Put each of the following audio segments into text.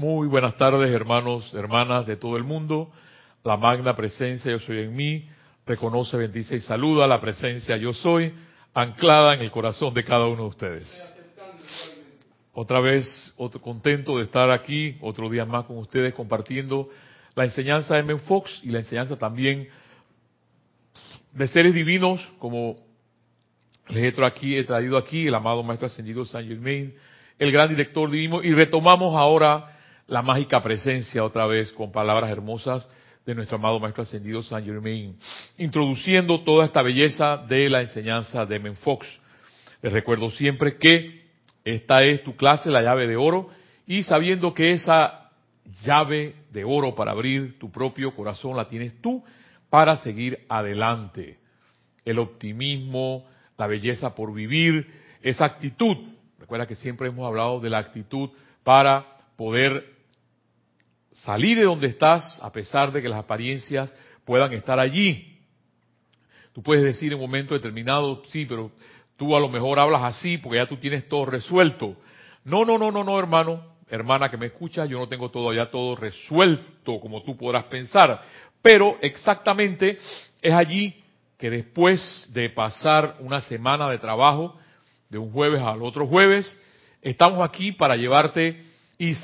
Muy buenas tardes, hermanos, hermanas de todo el mundo. La magna presencia yo soy en mí, reconoce, bendice y saluda la presencia yo soy, anclada en el corazón de cada uno de ustedes. Otra vez, otro, contento de estar aquí, otro día más con ustedes compartiendo la enseñanza de Men Fox y la enseñanza también de seres divinos, como les he aquí, traído aquí el amado Maestro Ascendido Saint Germain, el gran director divino, y retomamos ahora la mágica presencia otra vez con palabras hermosas de nuestro amado Maestro Ascendido Saint Germain, introduciendo toda esta belleza de la enseñanza de Men Fox. Les recuerdo siempre que esta es tu clase, la llave de oro, y sabiendo que esa llave de oro para abrir tu propio corazón la tienes tú para seguir adelante. El optimismo, la belleza por vivir, esa actitud. Recuerda que siempre hemos hablado de la actitud para poder salir de donde estás a pesar de que las apariencias puedan estar allí. Tú puedes decir en un momento determinado, sí, pero tú a lo mejor hablas así porque ya tú tienes todo resuelto. No, no, no, no, no, hermano, hermana que me escucha, yo no tengo todo ya todo resuelto como tú podrás pensar. Pero exactamente es allí que después de pasar una semana de trabajo, de un jueves al otro jueves, estamos aquí para llevarte y,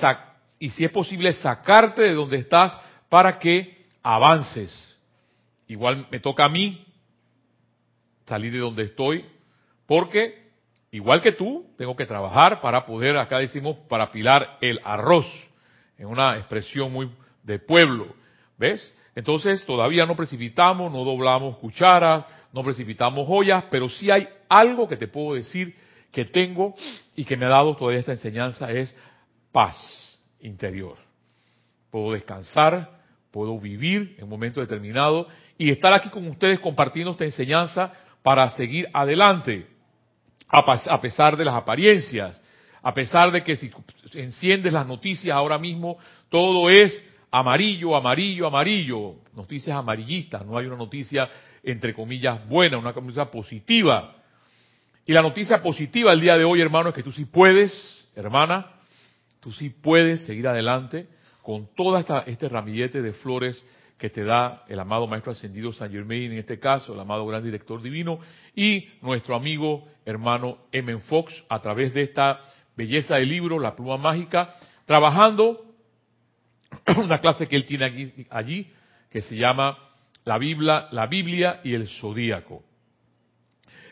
y si es posible sacarte de donde estás para que avances. Igual me toca a mí salir de donde estoy, porque, igual que tú, tengo que trabajar para poder, acá decimos, para pilar el arroz, en una expresión muy de pueblo, ¿ves? Entonces, todavía no precipitamos, no doblamos cucharas, no precipitamos joyas, pero sí hay algo que te puedo decir que tengo y que me ha dado toda esta enseñanza, es paz interior. Puedo descansar, puedo vivir en un momento determinado y estar aquí con ustedes compartiendo esta enseñanza para seguir adelante a pesar de las apariencias, a pesar de que si enciendes las noticias ahora mismo, todo es amarillo, amarillo, amarillo, noticias amarillistas, no hay una noticia entre comillas buena, una noticia positiva. Y la noticia positiva el día de hoy, hermano, es que tú sí puedes, hermana, tú sí puedes seguir adelante con esta, este ramillete de flores que te da el amado Maestro Ascendido San Germain, en este caso, el amado Gran Director Divino, y nuestro amigo hermano M. Fox, a través de esta belleza de libro, La Pluma Mágica, trabajando una clase que él tiene aquí, allí, que se llama la Biblia, la Biblia y el Zodíaco.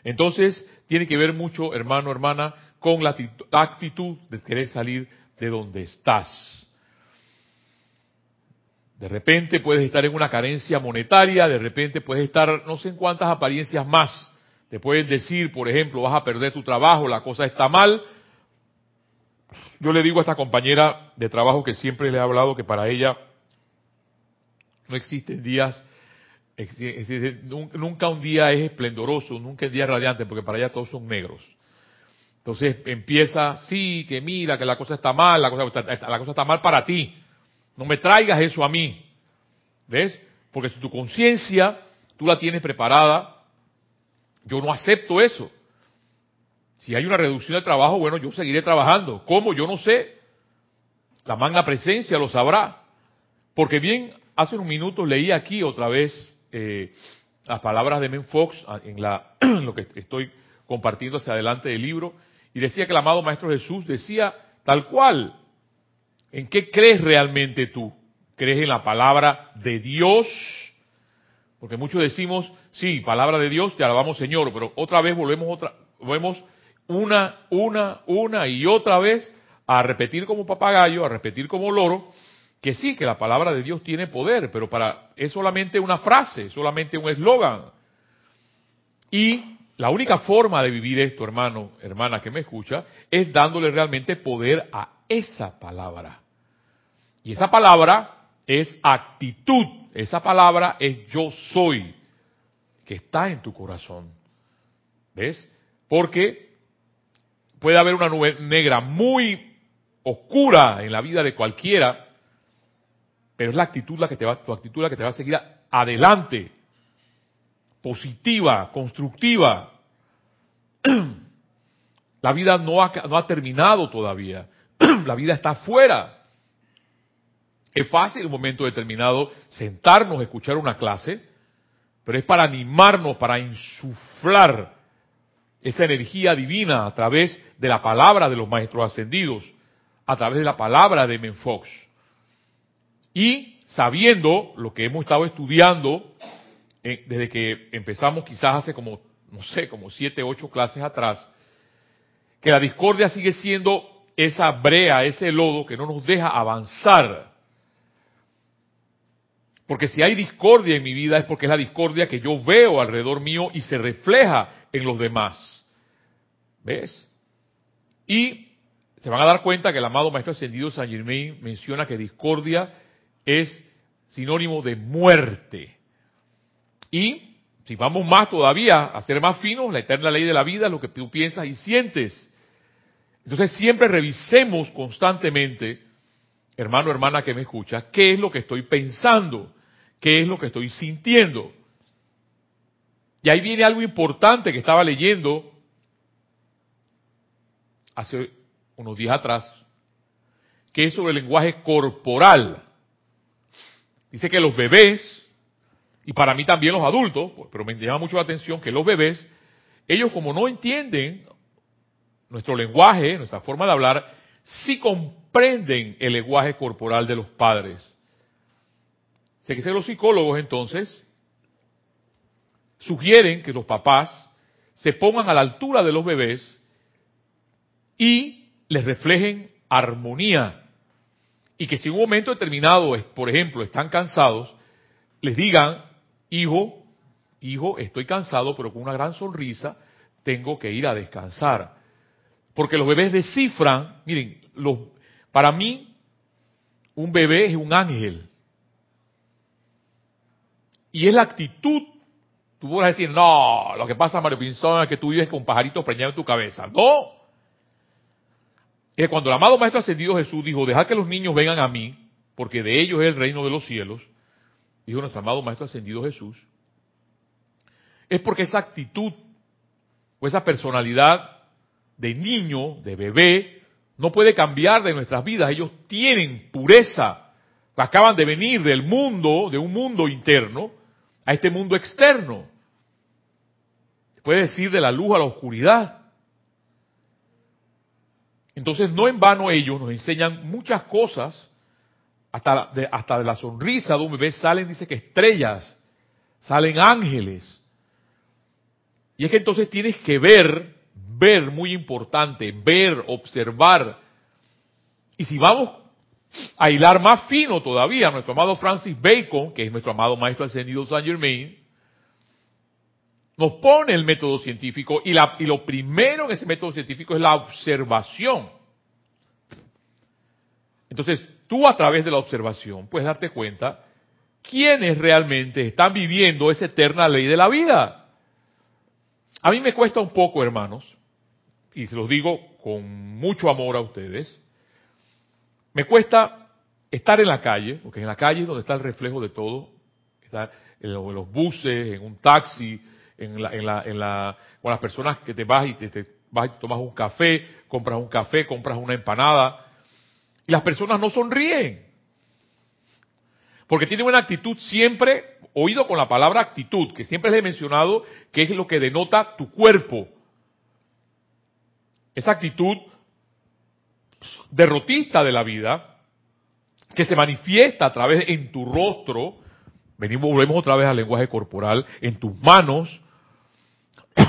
Entonces, tiene que ver mucho, hermano, hermana, con la actitud de querer salir de donde estás. De repente puedes estar en una carencia monetaria, de repente puedes estar no sé en cuántas apariencias más. Te pueden decir, por ejemplo, vas a perder tu trabajo, la cosa está mal. Yo le digo a esta compañera de trabajo que siempre le he hablado que para ella no existen días, nunca un día es esplendoroso, nunca un día radiante, porque para ella todos son negros. Entonces empieza, sí, que mira, que la cosa está mal, la cosa, la cosa está mal para ti. No me traigas eso a mí. ¿Ves? Porque si tu conciencia tú la tienes preparada, yo no acepto eso. Si hay una reducción de trabajo, bueno, yo seguiré trabajando. ¿Cómo? Yo no sé. La magna presencia lo sabrá. Porque bien, hace unos minutos leí aquí otra vez eh, las palabras de Men Fox ah, en, la, en lo que estoy compartiendo hacia adelante del libro, y decía que el amado Maestro Jesús decía tal cual, ¿En qué crees realmente tú? ¿Crees en la palabra de Dios? Porque muchos decimos, sí, palabra de Dios, te alabamos Señor, pero otra vez volvemos otra, volvemos una, una, una y otra vez a repetir como papagayo, a repetir como loro, que sí, que la palabra de Dios tiene poder, pero para es solamente una frase, solamente un eslogan. Y la única forma de vivir esto, hermano, hermana que me escucha, es dándole realmente poder a esa palabra. Y esa palabra es actitud, esa palabra es yo soy, que está en tu corazón. ¿Ves? Porque puede haber una nube negra muy oscura en la vida de cualquiera, pero es la actitud la que te va, tu actitud la que te va a seguir adelante, positiva, constructiva. La vida no ha, terminado todavía, la vida está afuera Es fácil en un momento determinado sentarnos escuchar una clase, pero es para animarnos, para insuflar esa energía divina a través de la palabra de los maestros ascendidos, a través de la palabra de Menfox. Y sabiendo lo que hemos estado estudiando desde que empezamos quizás hace como, no sé, como siete, ocho clases atrás, que la discordia sigue siendo esa brea, ese lodo que no nos deja avanzar. Porque si hay discordia en mi vida es porque es la discordia que yo veo alrededor mío y se refleja en los demás. ¿Ves? Y se van a dar cuenta que el amado Maestro Ascendido San Germain menciona que discordia es sinónimo de muerte. Y si vamos más todavía, a ser más finos, la eterna ley de la vida es lo que tú piensas y sientes. Entonces siempre revisemos constantemente, hermano, hermana que me escucha, qué es lo que estoy pensando, qué es lo que estoy sintiendo. Y ahí viene algo importante que estaba leyendo hace unos días atrás, que es sobre el lenguaje corporal. Dice que los bebés, y para mí también los adultos, pero me llama mucho la atención que los bebés, ellos como no entienden nuestro lenguaje, nuestra forma de hablar, sí comprenden el lenguaje corporal de los padres. Sé que los psicólogos entonces sugieren que los papás se pongan a la altura de los bebés y les reflejen armonía. Y que si en un momento determinado, por ejemplo, están cansados, les digan, hijo, hijo, estoy cansado, pero con una gran sonrisa, tengo que ir a descansar. Porque los bebés descifran, miren, los, para mí, un bebé es un ángel. Y es la actitud. Tú vas a decir, no, lo que pasa, Mario Pinzón, es que tú vives con un pajarito preñado en tu cabeza. No. Es que cuando el amado Maestro Ascendido Jesús dijo, dejad que los niños vengan a mí, porque de ellos es el reino de los cielos, dijo nuestro amado Maestro Ascendido Jesús, es porque esa actitud o esa personalidad de niño, de bebé, no puede cambiar de nuestras vidas. Ellos tienen pureza. Acaban de venir del mundo, de un mundo interno, a este mundo externo. Puede decir de la luz a la oscuridad. Entonces, no en vano ellos nos enseñan muchas cosas, hasta de, hasta de la sonrisa de un bebé salen, dice que estrellas, salen ángeles. Y es que entonces tienes que ver ver, muy importante, ver, observar. Y si vamos a hilar más fino todavía, nuestro amado Francis Bacon, que es nuestro amado maestro ascendido Saint Germain, nos pone el método científico y, lo primero en ese método científico es la observación. Entonces, tú a través de la observación puedes darte cuenta quiénes realmente están viviendo esa eterna ley de la vida. A mí me cuesta un poco, hermanos, y se los digo con mucho amor a ustedes, me cuesta estar en la calle, porque en la calle es donde está el reflejo de todo, está en los buses, en un taxi, en la, en la, en la, con las personas que te vas y te, vas y tomas un café, compras un café, compras una empanada, y las personas no sonríen. Porque tienen una actitud siempre, oído con la palabra actitud, que siempre les he mencionado, que es lo que denota tu cuerpo. Esa actitud derrotista de la vida, que se manifiesta a través en tu rostro, venimos, volvemos otra vez al lenguaje corporal, en tus manos,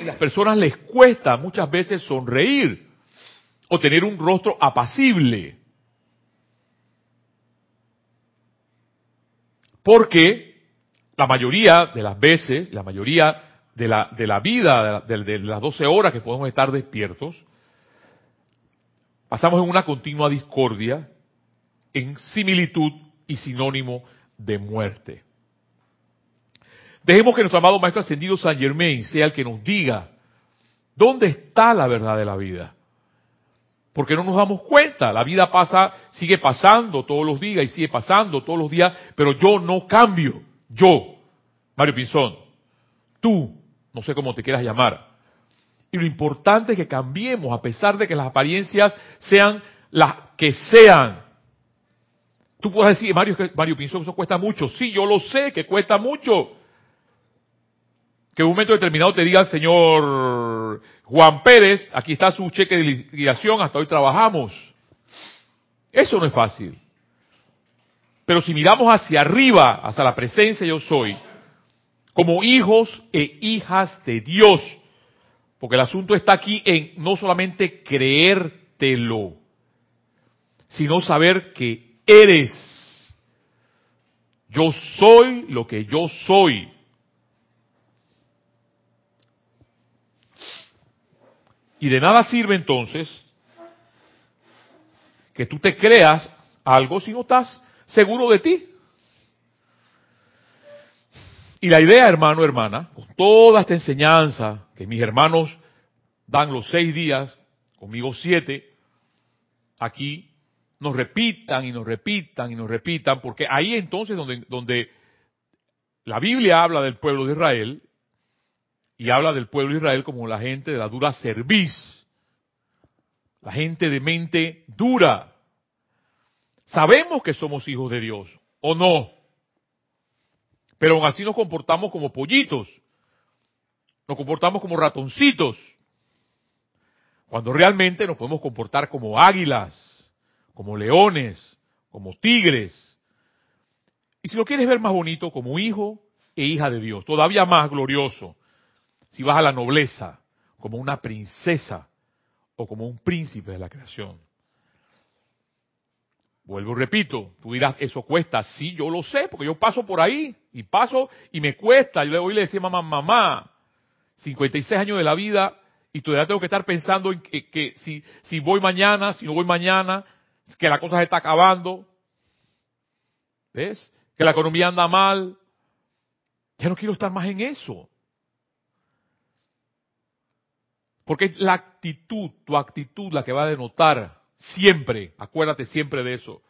y las personas les cuesta muchas veces sonreír o tener un rostro apacible. Porque la mayoría de las veces, la mayoría de la, de la vida, de, las 12 horas que podemos estar despiertos, pasamos en una continua discordia, en similitud y sinónimo de muerte. Dejemos que nuestro amado Maestro Ascendido San Germain sea el que nos diga dónde está la verdad de la vida. Porque no nos damos cuenta, la vida pasa, sigue pasando todos los días y sigue pasando todos los días, pero yo no cambio. Yo, Mario Pinzón, tú, no sé cómo te quieras llamar. Y lo importante es que cambiemos, a pesar de que las apariencias sean las que sean. Tú puedes decir, Mario, Mario que eso cuesta mucho. Sí, yo lo sé, que cuesta mucho. Que en un momento determinado te diga el señor Juan Pérez, aquí está su cheque de liquidación, hasta hoy trabajamos. Eso no es fácil. Pero si miramos hacia arriba, hacia la presencia yo soy, como hijos e hijas de Dios, porque el asunto está aquí en no solamente creértelo, sino saber que eres. Yo soy lo que yo soy. Y de nada sirve entonces que tú te creas algo si no estás seguro de ti. Y la idea, hermano, hermana, con toda esta enseñanza que mis hermanos dan los seis días, conmigo siete, aquí nos repitan y nos repitan y nos repitan, porque ahí entonces donde, donde la Biblia habla del pueblo de Israel, y habla del pueblo de Israel como la gente de la dura cerviz, la gente de mente dura. Sabemos que somos hijos de Dios, ¿o no? Pero aún así nos comportamos como pollitos, nos comportamos como ratoncitos, cuando realmente nos podemos comportar como águilas, como leones, como tigres. Y si lo quieres ver más bonito, como hijo e hija de Dios, todavía más glorioso, si vas a la nobleza, como una princesa o como un príncipe de la creación. Vuelvo y repito, tú dirás, eso cuesta. Sí, yo lo sé, porque yo paso por ahí y paso y me cuesta. Yo hoy le decía mamá, mamá, 56 años de la vida y todavía tengo que estar pensando en que, si, si voy mañana, si no voy mañana, que la cosa se está acabando. ¿Ves? Que la economía anda mal. Ya no quiero estar más en eso. Porque es la actitud, tu actitud la que va a denotar siempre, acuérdate siempre de eso,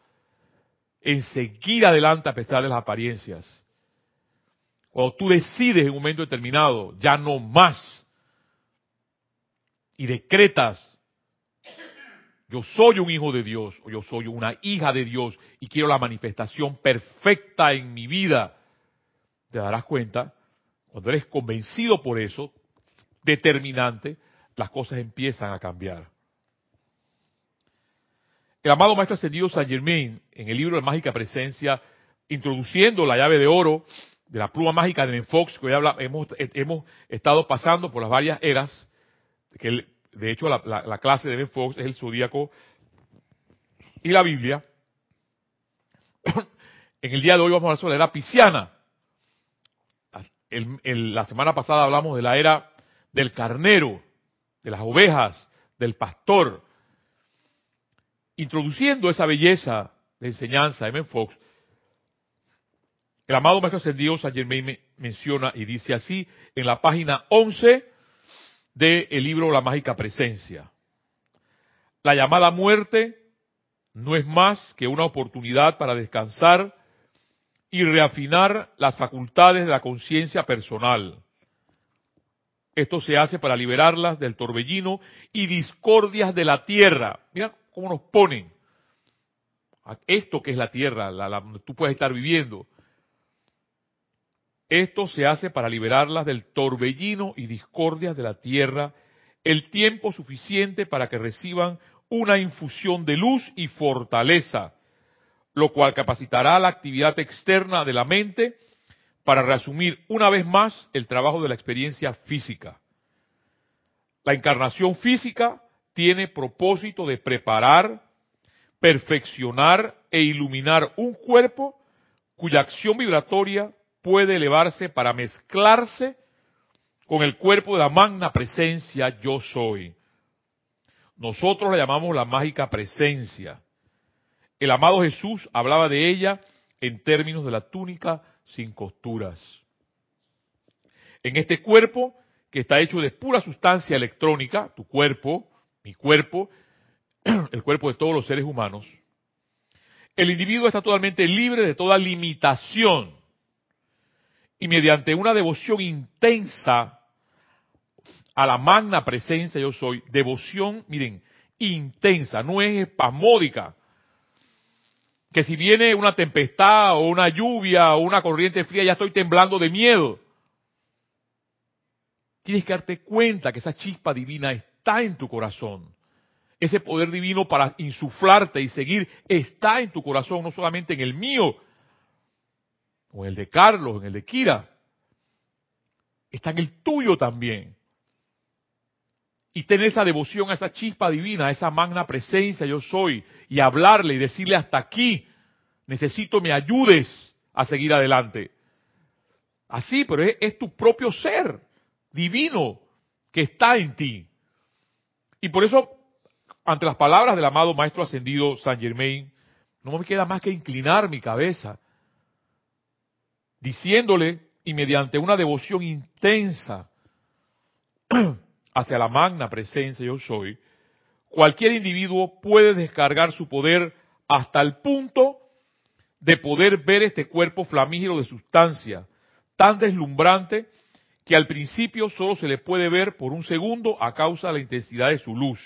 en seguir adelante a pesar de las apariencias. Cuando tú decides en un momento determinado, ya no más, y decretas yo soy un hijo de Dios o yo soy una hija de Dios y quiero la manifestación perfecta en mi vida, te darás cuenta, cuando eres convencido por eso, determinante, las cosas empiezan a cambiar. El amado Maestro Ascendido San Germain, en el libro de Mágica Presencia, introduciendo la llave de oro de la pluma mágica de Fox, que hoy hemos, estado pasando por las varias eras, que de hecho, la, clase de Ben Fox es el zodíaco y la Biblia. en el día de hoy vamos a hablar sobre la era pisciana. la semana pasada hablamos de la era del carnero, de las ovejas, del pastor. Introduciendo esa belleza de enseñanza Ben Fox, el amado Maestro Ascendido San Germain menciona y dice así en la página 11 del el libro La Mágica Presencia. La llamada muerte no es más que una oportunidad para descansar y reafinar las facultades de la conciencia personal. Esto se hace para liberarlas del torbellino y discordias de la tierra. Mira cómo nos ponen. Esto que es la tierra, la, donde tú puedes estar viviendo. Esto se hace para liberarlas del torbellino y discordias de la tierra, el tiempo suficiente para que reciban una infusión de luz y fortaleza, lo cual capacitará la actividad externa de la mente para reasumir una vez más el trabajo de la experiencia física. La encarnación física tiene propósito de preparar, perfeccionar e iluminar un cuerpo cuya acción vibratoria puede elevarse para mezclarse con el cuerpo de la magna presencia yo soy. Nosotros la llamamos la mágica presencia. El amado Jesús hablaba de ella en términos de la túnica sin costuras. En este cuerpo, que está hecho de pura sustancia electrónica, tu cuerpo, mi cuerpo, el cuerpo de todos los seres humanos, el individuo está totalmente libre de toda limitación y mediante una devoción intensa a la magna presencia yo soy, devoción, miren, intensa, no es espasmódica. Que si viene una tempestad o una lluvia o una corriente fría ya estoy temblando de miedo. Tienes que darte cuenta que esa chispa divina está en tu corazón. Ese poder divino para insuflarte y seguir está en tu corazón, no solamente en el mío, o en el de Carlos, en el de Kira. Está en el tuyo también. Y tener esa devoción a esa chispa divina, a esa magna presencia yo soy, y hablarle y decirle hasta aquí, necesito me ayudes a seguir adelante. Así, pero es, es tu propio ser divino que está en ti. Y por eso, ante las palabras del amado Maestro Ascendido San Germain, no me queda más que inclinar mi cabeza, diciéndole, y mediante una devoción intensa hacia la magna presencia yo soy, cualquier individuo puede descargar su poder hasta el punto de poder ver este cuerpo flamígero de sustancia, tan deslumbrante que al principio solo se le puede ver por un segundo a causa de la intensidad de su luz.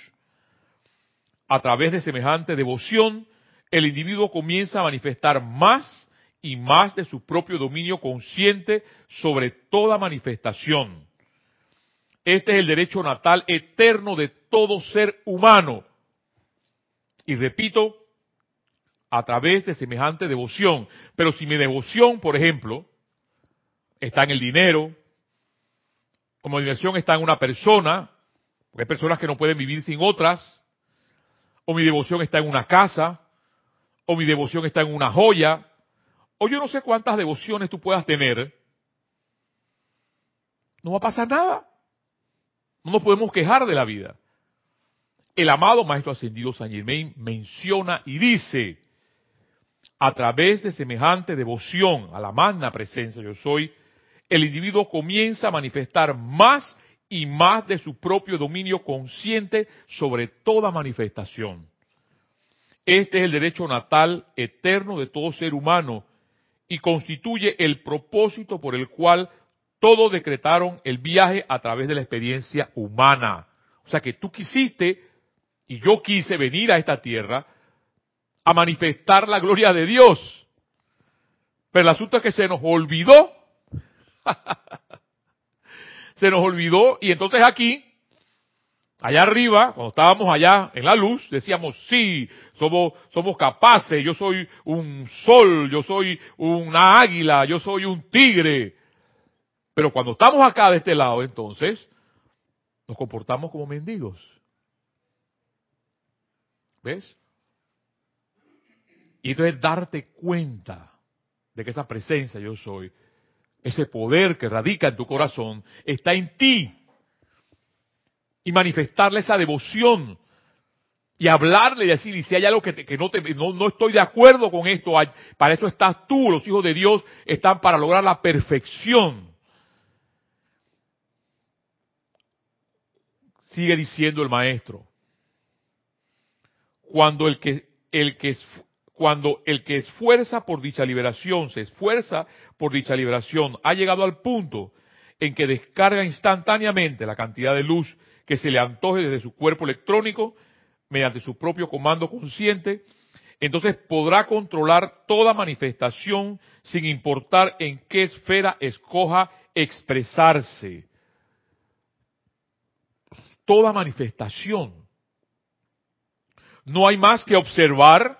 A través de semejante devoción, el individuo comienza a manifestar más y más de su propio dominio consciente sobre toda manifestación. Este es el derecho natal eterno de todo ser humano. Y repito, a través de semejante devoción. Pero si mi devoción, por ejemplo, está en el dinero, o mi devoción está en una persona, porque hay personas que no pueden vivir sin otras, o mi devoción está en una casa, o mi devoción está en una joya, o yo no sé cuántas devociones tú puedas tener, no va a pasar nada. No nos podemos quejar de la vida. El amado Maestro Ascendido San Germain menciona y dice, a través de semejante devoción a la magna presencia yo soy, el individuo comienza a manifestar más y más de su propio dominio consciente sobre toda manifestación. Este es el derecho natal eterno de todo ser humano y constituye el propósito por el cual todos decretaron el viaje a través de la experiencia humana. O sea que tú quisiste y yo quise venir a esta tierra a manifestar la gloria de Dios. Pero el asunto es que se nos olvidó. se nos olvidó y entonces aquí, allá arriba, cuando estábamos allá en la luz, decíamos, sí, somos, somos capaces, yo soy un sol, yo soy una águila, yo soy un tigre. Pero cuando estamos acá de este lado, entonces, nos comportamos como mendigos. ¿Ves? Y entonces darte cuenta de que esa presencia yo soy, ese poder que radica en tu corazón, está en ti. Y manifestarle esa devoción. Y hablarle y decirle, si hay algo que, te, no, no estoy de acuerdo con esto, para eso estás tú, los hijos de Dios están para lograr la perfección. Sigue diciendo el maestro. Cuando el que, el que, cuando el que esfuerza por dicha liberación, se esfuerza por dicha liberación, ha llegado al punto en que descarga instantáneamente la cantidad de luz que se le antoje desde su cuerpo electrónico mediante su propio comando consciente, entonces podrá controlar toda manifestación sin importar en qué esfera escoja expresarse toda manifestación. No hay más que observar,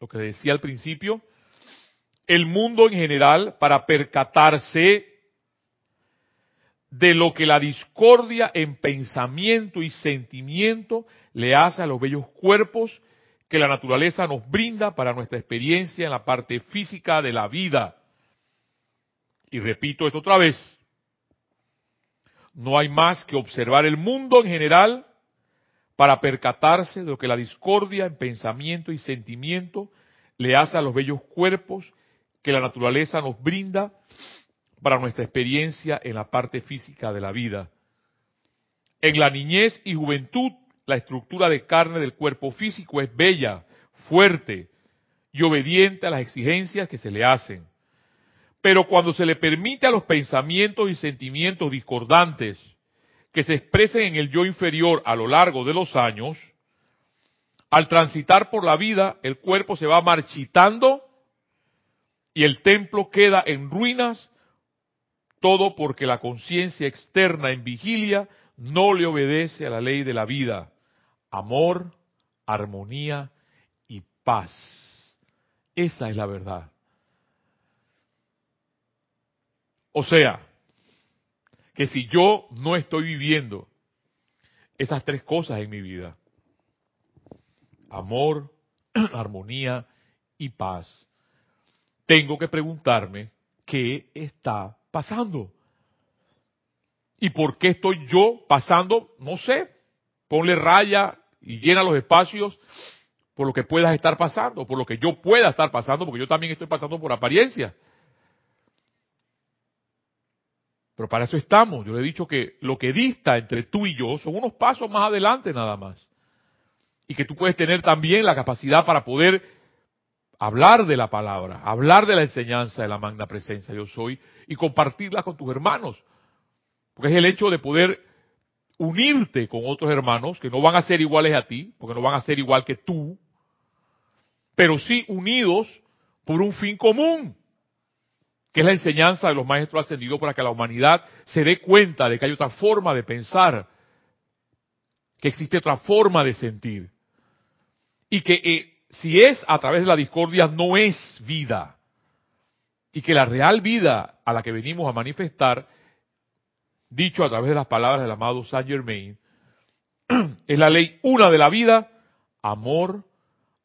lo que decía al principio, el mundo en general para percatarse de lo que la discordia en pensamiento y sentimiento le hace a los bellos cuerpos que la naturaleza nos brinda para nuestra experiencia en la parte física de la vida. Y repito esto otra vez, no hay más que observar el mundo en general para percatarse de lo que la discordia en pensamiento y sentimiento le hace a los bellos cuerpos que la naturaleza nos brinda para nuestra experiencia en la parte física de la vida. En la niñez y juventud, la estructura de carne del cuerpo físico es bella, fuerte y obediente a las exigencias que se le hacen. Pero cuando se le permite a los pensamientos y sentimientos discordantes que se expresen en el yo inferior a lo largo de los años, Al transitar por la vida, el cuerpo se va marchitando y el templo queda en ruinas, todo porque la conciencia externa en vigilia no le obedece a la ley de la vida. Amor, armonía y paz. Esa es la verdad. O sea, que si yo no estoy viviendo esas tres cosas en mi vida, amor, armonía y paz, tengo que preguntarme qué está pasando. ¿Y por qué estoy yo pasando? No sé. Ponle raya y llena los espacios por lo que puedas estar pasando, por lo que yo pueda estar pasando, porque yo también estoy pasando por apariencia. Pero para eso estamos. Yo le he dicho que lo que dista entre tú y yo son unos pasos más adelante nada más. Y que tú puedes tener también la capacidad para poder hablar de la palabra, hablar de la enseñanza de la magna presencia yo soy y compartirla con tus hermanos. Porque es el hecho de poder unirte con otros hermanos que no van a ser iguales a ti, porque no van a ser igual que tú, pero sí unidos por un fin común que es la enseñanza de los maestros ascendidos para que la humanidad se dé cuenta de que hay otra forma de pensar, que existe otra forma de sentir, y que eh, si es a través de la discordia no es vida, y que la real vida a la que venimos a manifestar, dicho a través de las palabras del amado Saint Germain, es la ley una de la vida, amor,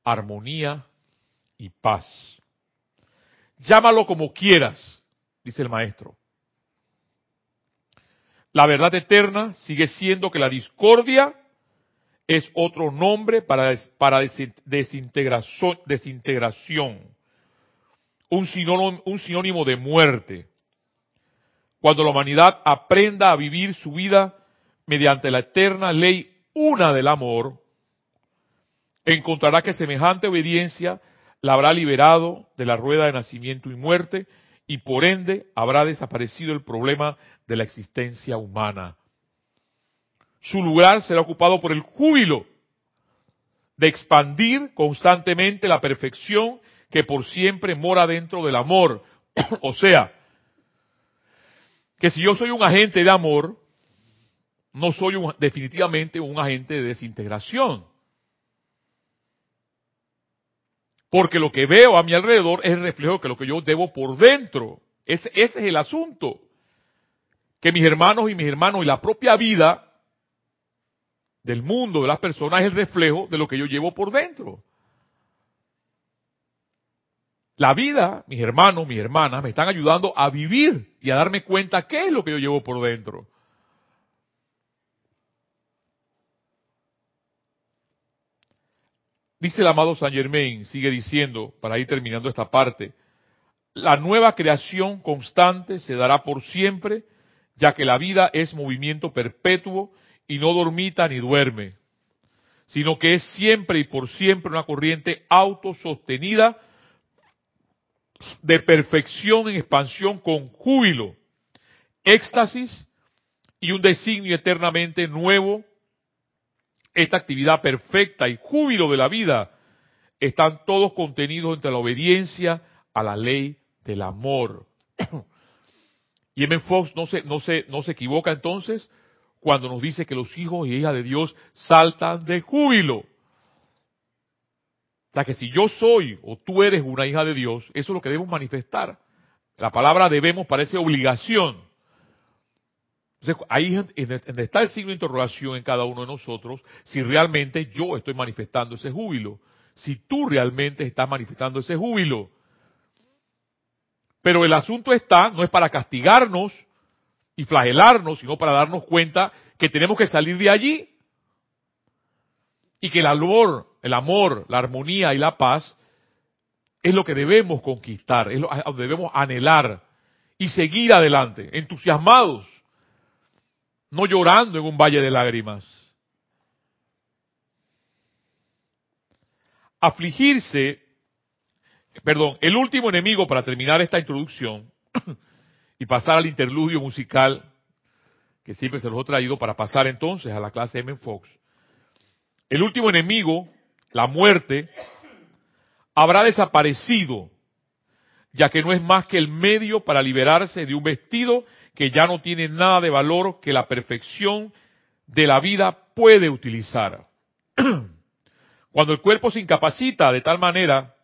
armonía y paz. Llámalo como quieras, dice el maestro. La verdad eterna sigue siendo que la discordia es otro nombre para, para desintegración, desintegración un, sinónimo, un sinónimo de muerte. Cuando la humanidad aprenda a vivir su vida mediante la eterna ley una del amor, encontrará que semejante obediencia la habrá liberado de la rueda de nacimiento y muerte y por ende habrá desaparecido el problema de la existencia humana. Su lugar será ocupado por el júbilo de expandir constantemente la perfección que por siempre mora dentro del amor. o sea, que si yo soy un agente de amor, no soy definitivamente un agente de desintegración. Porque lo que veo a mi alrededor es el reflejo de lo que yo debo por dentro. Ese, ese es el asunto. Que mis hermanos y mis hermanos y la propia vida del mundo, de las personas, es el reflejo de lo que yo llevo por dentro. La vida, mis hermanos, mis hermanas, me están ayudando a vivir y a darme cuenta qué es lo que yo llevo por dentro. Dice el amado Saint Germain, sigue diciendo, para ir terminando esta parte, la nueva creación constante se dará por siempre, ya que la vida es movimiento perpetuo y no dormita ni duerme, sino que es siempre y por siempre una corriente autosostenida de perfección en expansión con júbilo, éxtasis y un designio eternamente nuevo esta actividad perfecta y júbilo de la vida están todos contenidos entre la obediencia a la ley del amor. y M. Fox no se, no, se, no se equivoca entonces cuando nos dice que los hijos y hijas de Dios saltan de júbilo. O sea que si yo soy o tú eres una hija de Dios, eso es lo que debemos manifestar. La palabra debemos parece obligación. Entonces, ahí está el signo de interrogación en cada uno de nosotros, si realmente yo estoy manifestando ese júbilo, si tú realmente estás manifestando ese júbilo. Pero el asunto está, no es para castigarnos y flagelarnos, sino para darnos cuenta que tenemos que salir de allí. Y que el amor, el amor, la armonía y la paz es lo que debemos conquistar, es lo que debemos anhelar y seguir adelante, entusiasmados no llorando en un valle de lágrimas. Afligirse, perdón, el último enemigo para terminar esta introducción y pasar al interludio musical que siempre se los he traído para pasar entonces a la clase M. Fox. El último enemigo la muerte, habrá desaparecido, ya que no es más que el medio para liberarse de un vestido que ya no tiene nada de valor que la perfección de la vida puede utilizar. Cuando el cuerpo se incapacita de tal manera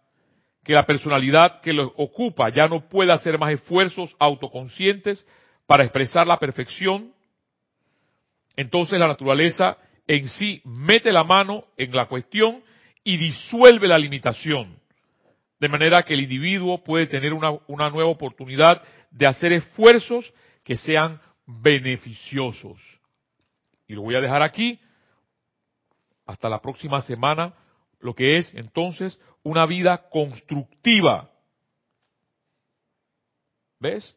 que la personalidad que lo ocupa ya no puede hacer más esfuerzos autoconscientes para expresar la perfección, entonces la naturaleza en sí mete la mano en la cuestión y disuelve la limitación, de manera que el individuo puede tener una, una nueva oportunidad de hacer esfuerzos que sean beneficiosos. Y lo voy a dejar aquí hasta la próxima semana, lo que es entonces una vida constructiva. ¿Ves?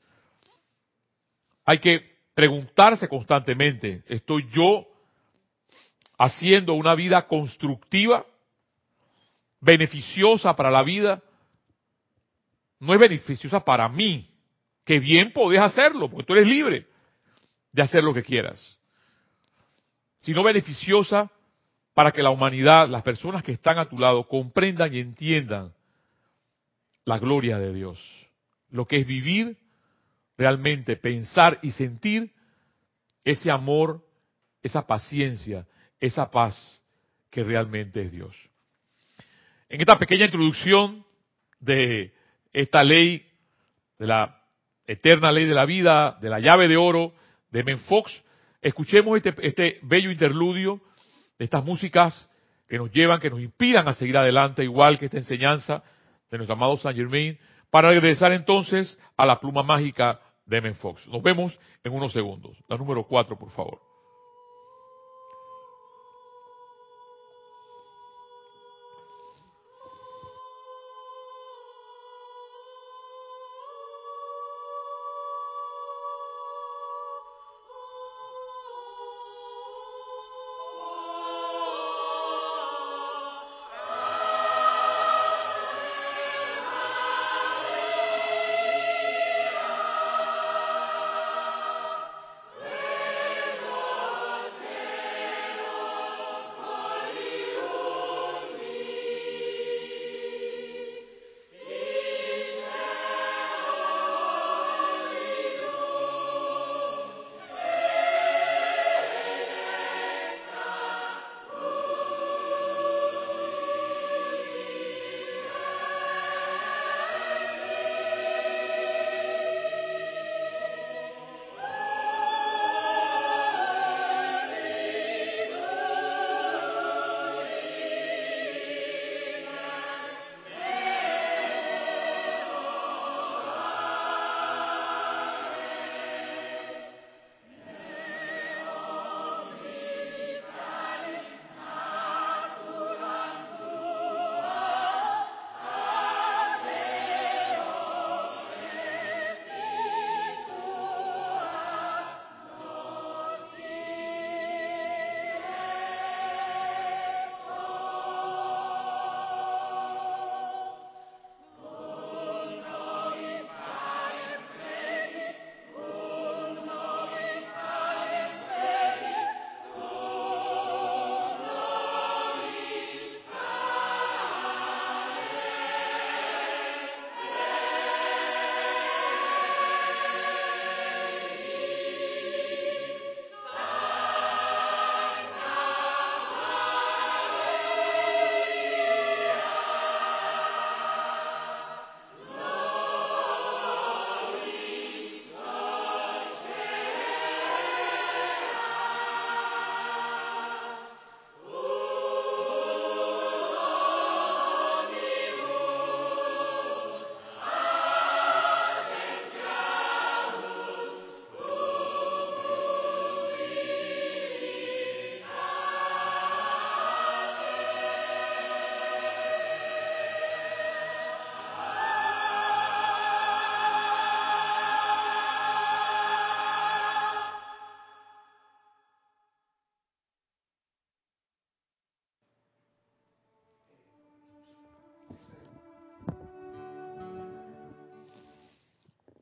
Hay que preguntarse constantemente, ¿estoy yo haciendo una vida constructiva, beneficiosa para la vida? No es beneficiosa para mí, que bien podés hacerlo, porque tú eres libre de hacer lo que quieras, sino beneficiosa para que la humanidad, las personas que están a tu lado, comprendan y entiendan la gloria de Dios, lo que es vivir realmente, pensar y sentir ese amor, esa paciencia, esa paz que realmente es Dios. En esta pequeña introducción de esta ley, de la eterna ley de la vida, de la llave de oro de Menfox, escuchemos este, este bello interludio de estas músicas que nos llevan, que nos inspiran a seguir adelante, igual que esta enseñanza de nuestro amado Saint Germain, para regresar entonces a la pluma mágica de Menfox. Nos vemos en unos segundos. La número cuatro, por favor.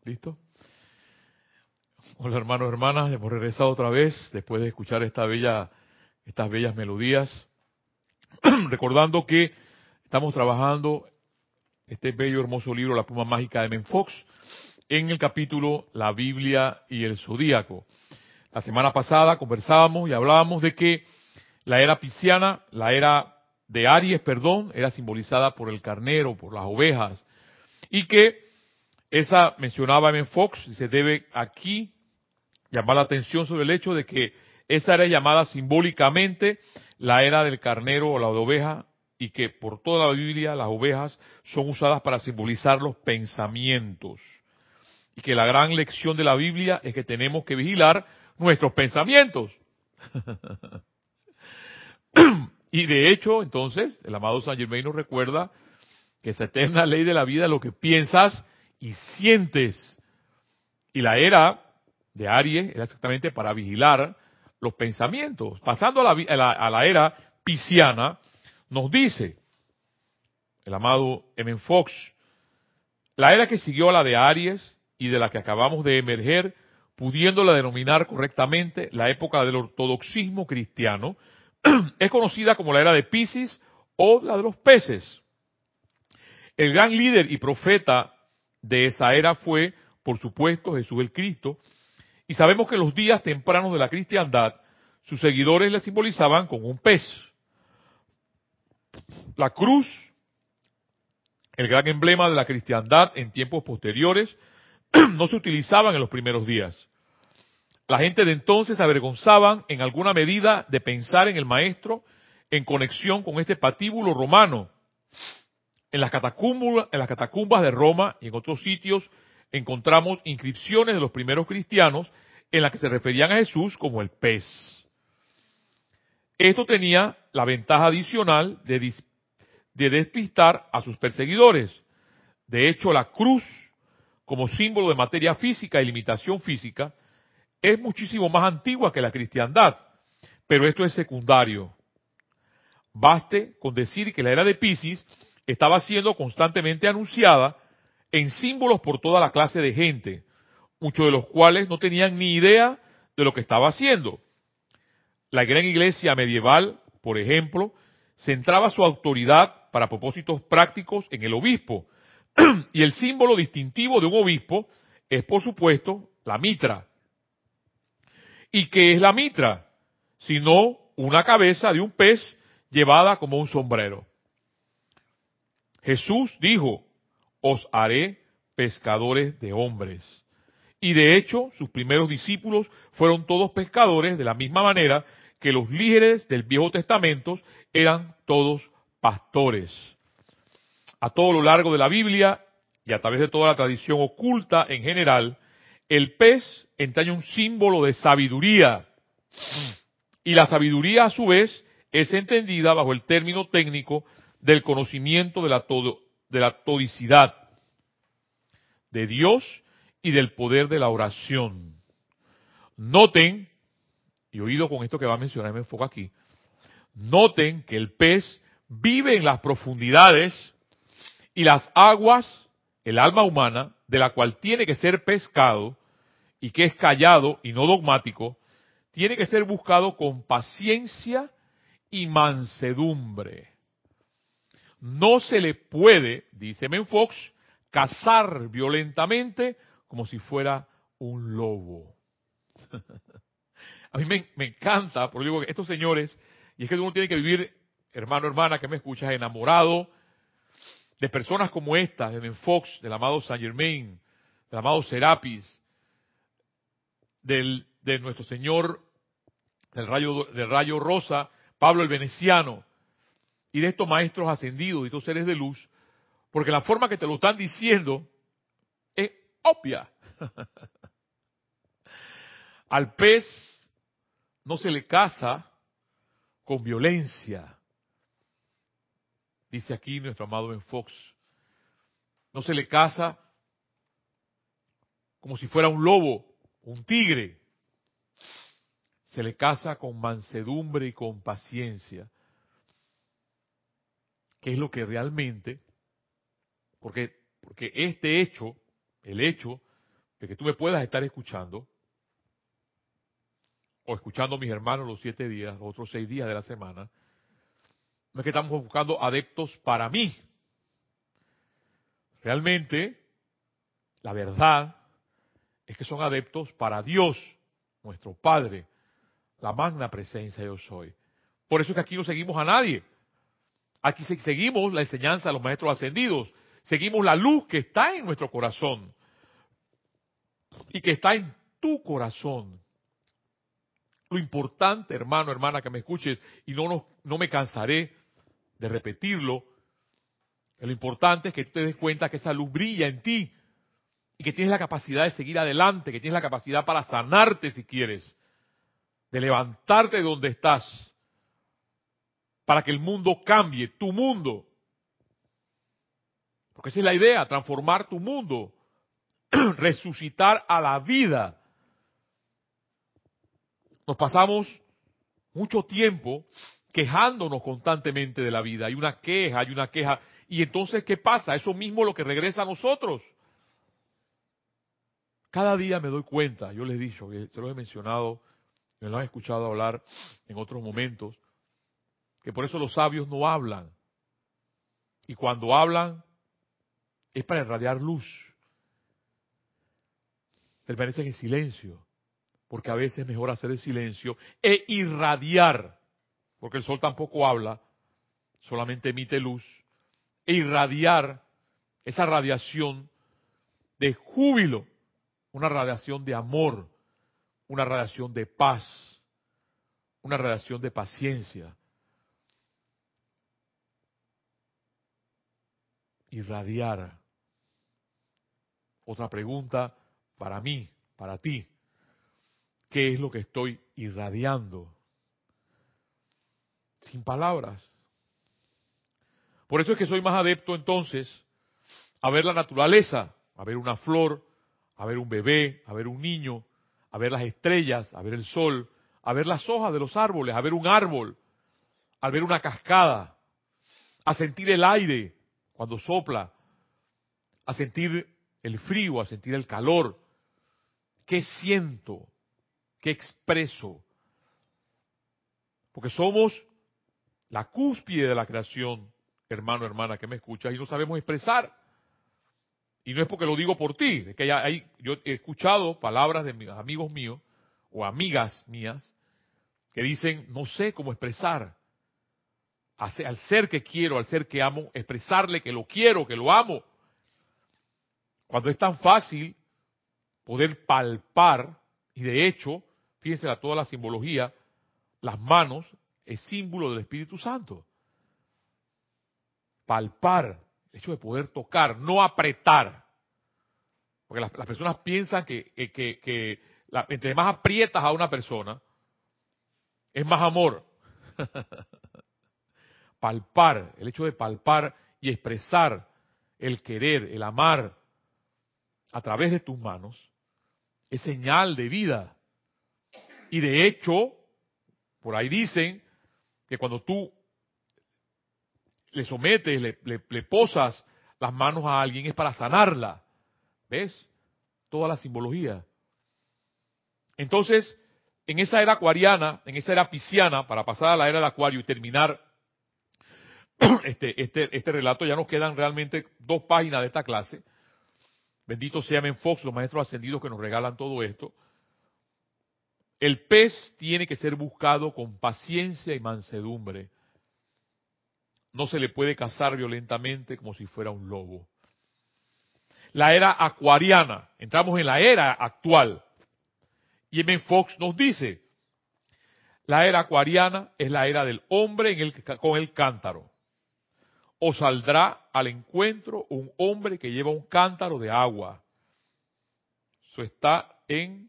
¿Listo? Hola hermanos, hermanas, hemos regresado otra vez después de escuchar esta bella, estas bellas melodías. recordando que estamos trabajando este bello, hermoso libro, La Pluma Mágica de Menfox, en el capítulo La Biblia y el Zodíaco. La semana pasada conversábamos y hablábamos de que la era pisciana, la era de Aries, perdón, era simbolizada por el carnero, por las ovejas, y que esa mencionaba M. Fox y se debe aquí llamar la atención sobre el hecho de que esa era llamada simbólicamente la era del carnero o la de oveja y que por toda la Biblia las ovejas son usadas para simbolizar los pensamientos. Y que la gran lección de la Biblia es que tenemos que vigilar nuestros pensamientos. y de hecho, entonces, el amado San Germain nos recuerda que esa eterna ley de la vida lo que piensas y sientes. Y la era de Aries era exactamente para vigilar los pensamientos. Pasando a la, a la, era pisciana, nos dice el amado M. Fox, la era que siguió a la de Aries y de la que acabamos de emerger, pudiéndola denominar correctamente la época del ortodoxismo cristiano, es conocida como la era de Pisces o la de los peces. El gran líder y profeta de esa era fue, por supuesto, Jesús el Cristo, y sabemos que en los días tempranos de la cristiandad, sus seguidores le simbolizaban con un pez. La cruz, el gran emblema de la cristiandad en tiempos posteriores, no se utilizaban en los primeros días. La gente de entonces avergonzaban en alguna medida de pensar en el maestro en conexión con este patíbulo romano. En las, en las catacumbas de Roma y en otros sitios encontramos inscripciones de los primeros cristianos en las que se referían a Jesús como el pez. Esto tenía la ventaja adicional de, de despistar a sus perseguidores. De hecho, la cruz, como símbolo de materia física y limitación física, es muchísimo más antigua que la cristiandad, pero esto es secundario. Baste con decir que la era de Pisces estaba siendo constantemente anunciada en símbolos por toda la clase de gente, muchos de los cuales no tenían ni idea de lo que estaba haciendo. La gran iglesia medieval, por ejemplo, centraba su autoridad para propósitos prácticos en el obispo, y el símbolo distintivo de un obispo es, por supuesto, la mitra. ¿Y qué es la mitra? Sino una cabeza de un pez llevada como un sombrero. Jesús dijo, os haré pescadores de hombres. Y de hecho, sus primeros discípulos fueron todos pescadores de la misma manera que los líderes del Viejo Testamento eran todos pastores. A todo lo largo de la Biblia y a través de toda la tradición oculta en general, el pez entraña un símbolo de sabiduría. Y la sabiduría, a su vez, es entendida bajo el término técnico del conocimiento de la, todo, de la todicidad de Dios y del poder de la oración. Noten, y oído con esto que va a mencionar, me enfoco aquí, noten que el pez vive en las profundidades y las aguas, el alma humana, de la cual tiene que ser pescado y que es callado y no dogmático, tiene que ser buscado con paciencia y mansedumbre. No se le puede, dice Menfox, cazar violentamente como si fuera un lobo. A mí me, encanta, porque digo que estos señores, y es que uno tiene que vivir, hermano, hermana, que me escuchas, enamorado de personas como estas, de Menfox, del amado Saint Germain, del amado Serapis, del, de nuestro Señor del rayo, del rayo rosa, Pablo el Veneciano, y de estos maestros ascendidos y estos seres de luz, porque la forma que te lo están diciendo es obvia. Al pez no se le caza con violencia, dice aquí nuestro amado Ben Fox. No se le caza como si fuera un lobo, un tigre. Se le caza con mansedumbre y con paciencia qué es lo que realmente, porque, porque este hecho, el hecho de que tú me puedas estar escuchando, o escuchando a mis hermanos los siete días, los otros seis días de la semana, no es que estamos buscando adeptos para mí. Realmente, la verdad es que son adeptos para Dios, nuestro Padre, la magna presencia yo soy. Por eso es que aquí no seguimos a nadie. Aquí seguimos la enseñanza de los maestros ascendidos. Seguimos la luz que está en nuestro corazón y que está en tu corazón. Lo importante, hermano, hermana, que me escuches, y no, no, me cansaré de repetirlo, lo importante es que te des cuenta que esa luz brilla en ti y que tienes la capacidad de seguir adelante, que tienes la capacidad para sanarte si quieres, de levantarte de donde estás, para que el mundo cambie, tu mundo. Porque esa es la idea, transformar tu mundo, resucitar a la vida. Nos pasamos mucho tiempo quejándonos constantemente de la vida. Hay una queja, hay una queja. Y entonces, ¿qué pasa? Eso mismo lo que regresa a nosotros. Cada día me doy cuenta, yo les he dicho, se lo he mencionado, me lo han escuchado hablar en otros momentos, que por eso los sabios no hablan. Y cuando hablan es para irradiar luz. Permanecen en silencio, porque a veces es mejor hacer el silencio e irradiar, porque el sol tampoco habla, solamente emite luz, e irradiar esa radiación de júbilo una radiación de amor, una radiación de paz, una radiación de paciencia. Irradiar. Otra pregunta para mí, para ti. ¿Qué es lo que estoy irradiando? Sin palabras. Por eso es que soy más adepto entonces a ver la naturaleza, a ver una flor, a ver un bebé, a ver un niño, a ver las estrellas, a ver el sol, a ver las hojas de los árboles, a ver un árbol, a ver una cascada, a sentir el aire cuando sopla, a sentir el frío, a sentir el calor. ¿Qué siento? ¿Qué expreso? Porque somos la cúspide de la creación, hermano, hermana, que me escuchas, y no sabemos expresar. Y no es porque lo digo por ti, es que hay, yo he escuchado palabras de mis amigos míos o amigas mías que dicen, no sé cómo expresar al ser que quiero, al ser que amo, expresarle que lo quiero, que lo amo. Cuando es tan fácil poder palpar, y de hecho, fíjense a toda la simbología, las manos es símbolo del Espíritu Santo. Palpar, el hecho de poder tocar, no apretar. Porque las, personas piensan que, que, entre más aprietas a una persona, es más amor. palpar, el hecho de palpar y expresar el querer, el amar a través de tus manos, es señal de vida. Y de hecho, por ahí dicen que cuando tú le sometes, le, posas las manos a alguien es para sanarla. ¿Ves? Toda la simbología. Entonces, en esa era acuariana, en esa era pisciana, para pasar a la era de acuario y terminar este, este, este relato, ya nos quedan realmente dos páginas de esta clase. Bendito sea Fox, los maestros ascendidos que nos regalan todo esto. El pez tiene que ser buscado con paciencia y mansedumbre no se le puede cazar violentamente como si fuera un lobo. La era acuariana, entramos en la era actual. Y M. Fox nos dice, la era acuariana es la era del hombre con el cántaro. O saldrá al encuentro un hombre que lleva un cántaro de agua. Eso está en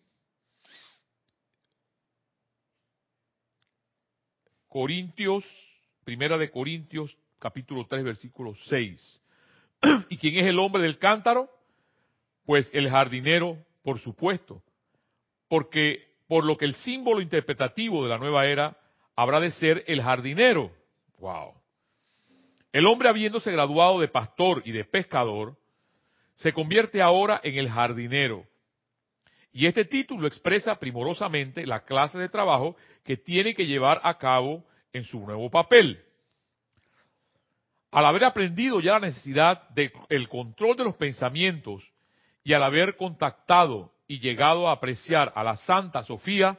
Corintios Primera de Corintios, capítulo 3, versículo 6. ¿Y quién es el hombre del cántaro? Pues el jardinero, por supuesto. Porque por lo que el símbolo interpretativo de la nueva era habrá de ser el jardinero. Wow. El hombre habiéndose graduado de pastor y de pescador, se convierte ahora en el jardinero. Y este título expresa primorosamente la clase de trabajo que tiene que llevar a cabo en su nuevo papel. al haber aprendido ya la necesidad del control de los pensamientos y al haber contactado y llegado a apreciar a la Santa Sofía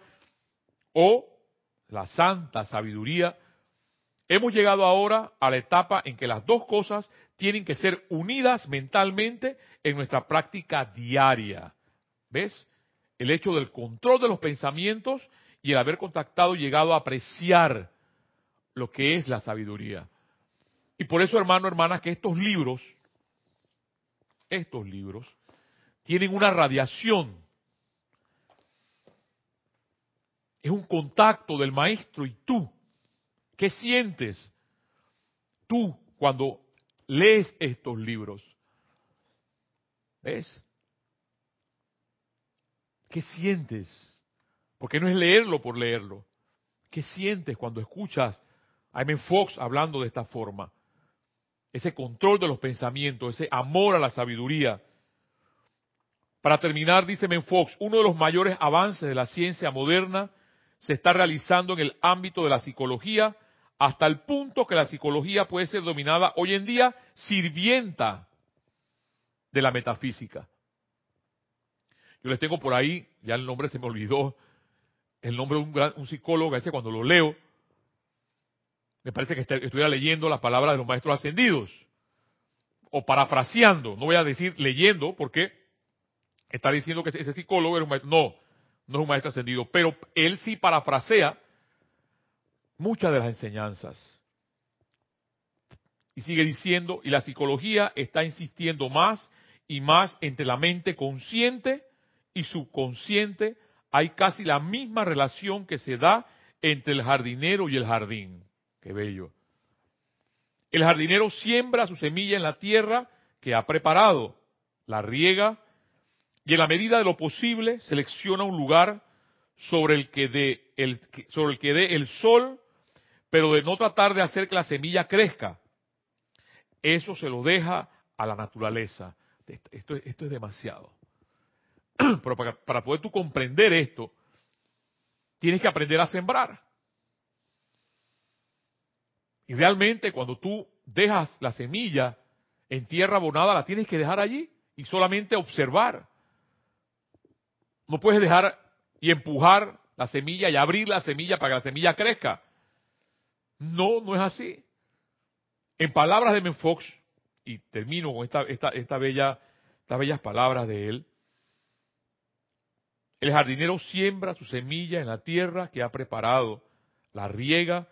o la Santa Sabiduría, hemos llegado ahora a la etapa en que las dos cosas tienen que ser unidas mentalmente en nuestra práctica diaria. ¿Ves? El hecho del control de los pensamientos y el haber contactado y llegado a apreciar lo que es la sabiduría. Y por eso, hermano, hermana, que estos libros, estos libros, tienen una radiación. Es un contacto del maestro y tú. ¿Qué sientes tú cuando lees estos libros? ¿Ves? ¿Qué sientes? Porque no es leerlo por leerlo. ¿Qué sientes cuando escuchas a M. Fox hablando de esta forma? ese control de los pensamientos, ese amor a la sabiduría. Para terminar, dice Menfox, uno de los mayores avances de la ciencia moderna se está realizando en el ámbito de la psicología hasta el punto que la psicología puede ser dominada hoy en día sirvienta de la metafísica. Yo les tengo por ahí, ya el nombre se me olvidó, el nombre de un, un psicólogo, ese cuando lo leo, me parece que estuviera leyendo las palabras de los maestros ascendidos. O parafraseando, no voy a decir leyendo, porque está diciendo que ese psicólogo era un maestro. No, no es un maestro ascendido, pero él sí parafrasea muchas de las enseñanzas. Y sigue diciendo, y la psicología está insistiendo más y más entre la mente consciente y subconsciente. Hay casi la misma relación que se da entre el jardinero y el jardín. Qué bello. El jardinero siembra su semilla en la tierra que ha preparado, la riega y en la medida de lo posible selecciona un lugar sobre el que dé el, sobre el, que dé el sol, pero de no tratar de hacer que la semilla crezca. Eso se lo deja a la naturaleza. Esto, es demasiado. Pero para, para poder tú comprender esto, tienes que aprender a sembrar. Y realmente cuando tú dejas la semilla en tierra abonada, la tienes que dejar allí y solamente observar. No puedes dejar y empujar la semilla y abrir la semilla para que la semilla crezca. No, no es así. En palabras de Menfox, y termino con esta, esta, esta bella, estas bellas palabras de él, el jardinero siembra su semilla en la tierra que ha preparado, la riega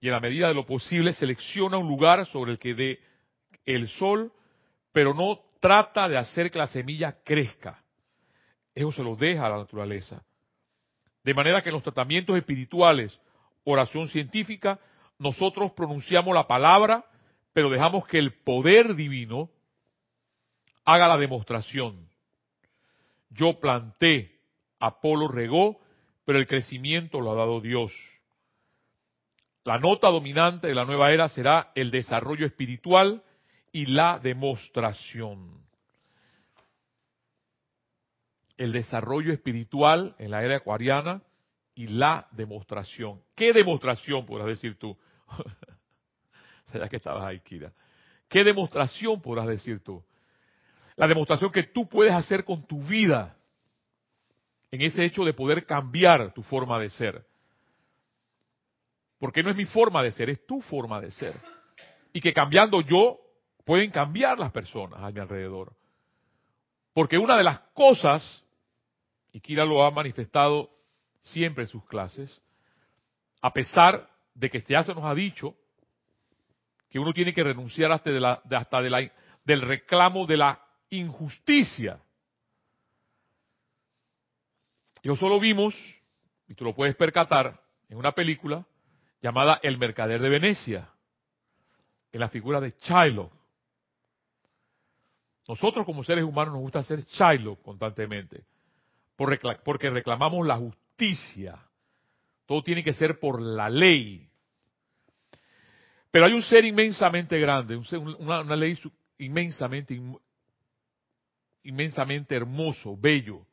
y en la medida de lo posible selecciona un lugar sobre el que dé el sol, pero no trata de hacer que la semilla crezca. Eso se lo deja a la naturaleza. De manera que en los tratamientos espirituales, oración científica, nosotros pronunciamos la palabra, pero dejamos que el poder divino haga la demostración. Yo planté, Apolo regó, pero el crecimiento lo ha dado Dios. La nota dominante de la nueva era será el desarrollo espiritual y la demostración. El desarrollo espiritual en la era acuariana y la demostración. ¿Qué demostración podrás decir tú? Será que estabas ahí, Kira. ¿Qué demostración podrás decir tú? La demostración que tú puedes hacer con tu vida en ese hecho de poder cambiar tu forma de ser. Porque no es mi forma de ser, es tu forma de ser. Y que cambiando yo, pueden cambiar las personas a mi alrededor. Porque una de las cosas, y Kira lo ha manifestado siempre en sus clases, a pesar de que ya se nos ha dicho que uno tiene que renunciar hasta, de hasta del reclamo de la injusticia. Yo solo vimos, y tú lo puedes percatar, en una película, llamada El Mercader de Venecia, en la figura de Shiloh. Nosotros como seres humanos nos gusta hacer Shiloh constantemente, porque reclamamos la justicia. Todo tiene que ser por la ley. Pero hay un ser inmensamente grande, una, ley inmensamente, inmensamente hermoso, bello,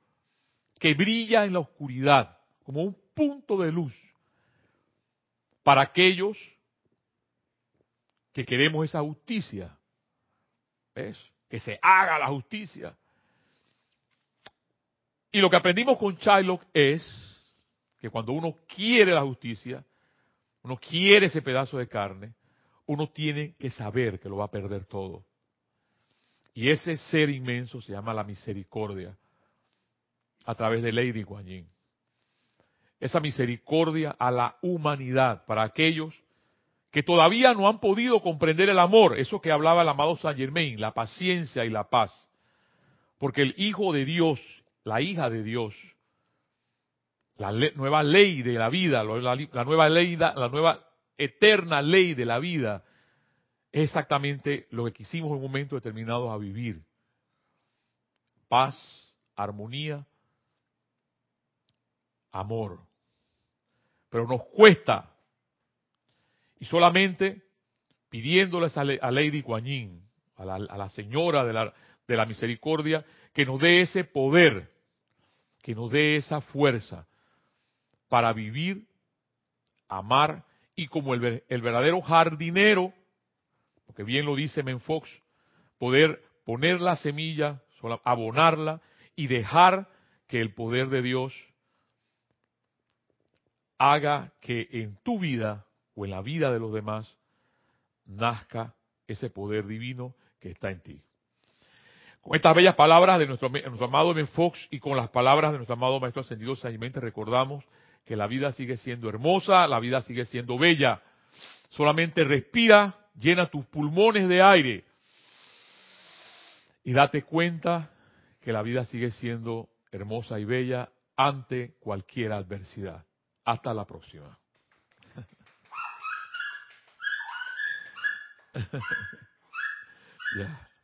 que brilla en la oscuridad como un punto de luz para aquellos que queremos esa justicia. ¿Ves? Que se haga la justicia. Y lo que aprendimos con Shylock es que cuando uno quiere la justicia, uno quiere ese pedazo de carne, uno tiene que saber que lo va a perder todo. Y ese ser inmenso se llama la misericordia a través de Lady Guan Esa misericordia a la humanidad para aquellos que todavía no han podido comprender el amor, eso que hablaba el amado Saint Germain, la paciencia y la paz. Porque el Hijo de Dios la hija de Dios, la nueva ley de la vida, la, nueva ley, la nueva eterna ley de la vida, es exactamente lo que quisimos en un momento determinado a vivir. Paz, armonía, amor. Pero nos cuesta. Y solamente pidiéndole a Lady Guanyin, a la, a la señora de la, de la misericordia, que nos dé ese poder que nos dé esa fuerza para vivir, amar y como el, verdadero jardinero, porque bien lo dice Menfox, poder poner la semilla, abonarla y dejar que el poder de Dios haga que en tu vida o en la vida de los demás nazca ese poder divino que está en ti. Con estas bellas palabras de nuestro, amado Ben Fox y con las palabras de nuestro amado Maestro Ascendido Sañamente recordamos que la vida sigue siendo hermosa, la vida sigue siendo bella. Solamente respira, llena tus pulmones de aire y date cuenta que la vida sigue siendo hermosa y bella ante cualquier adversidad. Hasta la próxima.